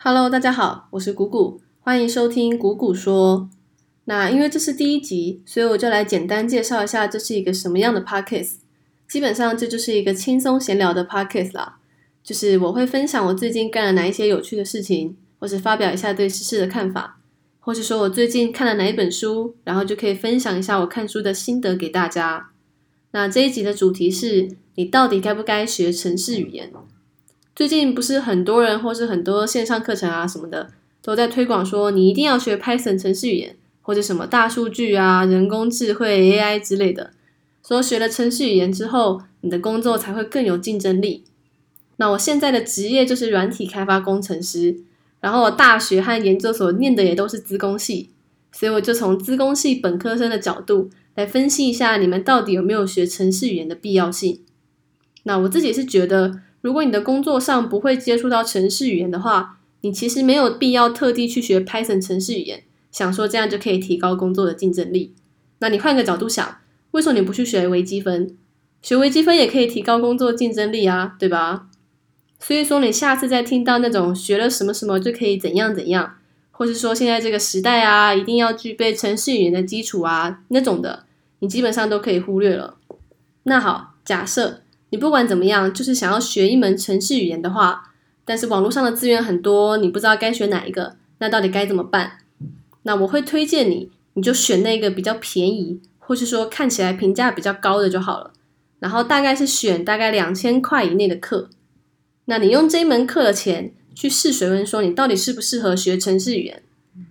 Hello，大家好，我是谷谷，欢迎收听谷谷说。那因为这是第一集，所以我就来简单介绍一下这是一个什么样的 podcast。基本上这就是一个轻松闲聊的 podcast 啦，就是我会分享我最近干了哪一些有趣的事情，或是发表一下对时事的看法，或是说我最近看了哪一本书，然后就可以分享一下我看书的心得给大家。那这一集的主题是你到底该不该学城市语言？最近不是很多人或是很多线上课程啊什么的都在推广说你一定要学 Python 程序语言。或者什么大数据啊、人工智慧 AI 之类的，说学了程序语言之后，你的工作才会更有竞争力。那我现在的职业就是软体开发工程师，然后我大学和研究所念的也都是资工系，所以我就从资工系本科生的角度来分析一下你们到底有没有学程序语言的必要性。那我自己是觉得，如果你的工作上不会接触到程序语言的话，你其实没有必要特地去学 Python 程序语言。想说这样就可以提高工作的竞争力，那你换个角度想，为什么你不去学微积分？学微积分也可以提高工作竞争力啊，对吧？所以说你下次再听到那种学了什么什么就可以怎样怎样，或是说现在这个时代啊，一定要具备程序语言的基础啊那种的，你基本上都可以忽略了。那好，假设你不管怎么样，就是想要学一门程序语言的话，但是网络上的资源很多，你不知道该选哪一个，那到底该怎么办？那我会推荐你，你就选那个比较便宜，或是说看起来评价比较高的就好了。然后大概是选大概两千块以内的课。那你用这门课的钱去试水温，说你到底适不适合学程式语言。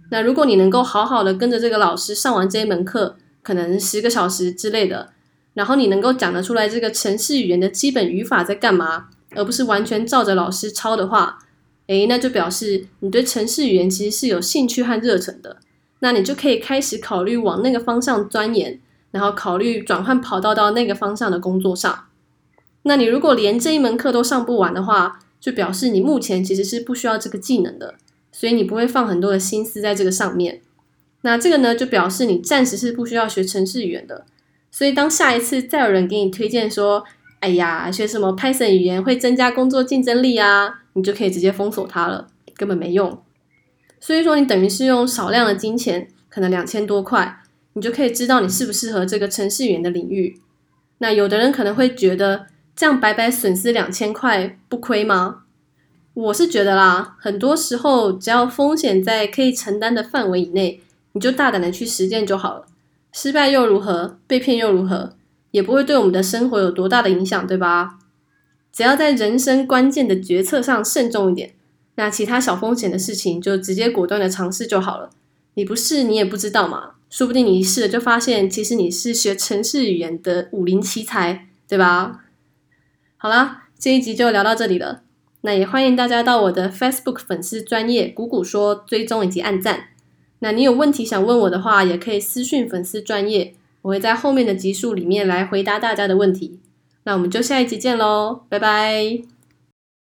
那如果你能够好好的跟着这个老师上完这一门课，可能十个小时之类的，然后你能够讲得出来这个程式语言的基本语法在干嘛，而不是完全照着老师抄的话，诶，那就表示你对程式语言其实是有兴趣和热忱的。那你就可以开始考虑往那个方向钻研，然后考虑转换跑道到那个方向的工作上。那你如果连这一门课都上不完的话，就表示你目前其实是不需要这个技能的，所以你不会放很多的心思在这个上面。那这个呢，就表示你暂时是不需要学程式语言的。所以当下一次再有人给你推荐说，哎呀，学什么 Python 语言会增加工作竞争力啊，你就可以直接封锁它了，根本没用。所以说，你等于是用少量的金钱，可能两千多块，你就可以知道你适不适合这个程序员的领域。那有的人可能会觉得，这样白白损失两千块不亏吗？我是觉得啦，很多时候只要风险在可以承担的范围以内，你就大胆的去实践就好了。失败又如何？被骗又如何？也不会对我们的生活有多大的影响，对吧？只要在人生关键的决策上慎重一点。那其他小风险的事情就直接果断的尝试就好了。你不试你也不知道嘛，说不定你一试了就发现，其实你是学城市语言的武林奇才，对吧？好啦，这一集就聊到这里了。那也欢迎大家到我的 Facebook 粉丝专业谷谷说追踪以及按赞。那你有问题想问我的话，也可以私讯粉丝专业，我会在后面的集数里面来回答大家的问题。那我们就下一集见喽，拜拜。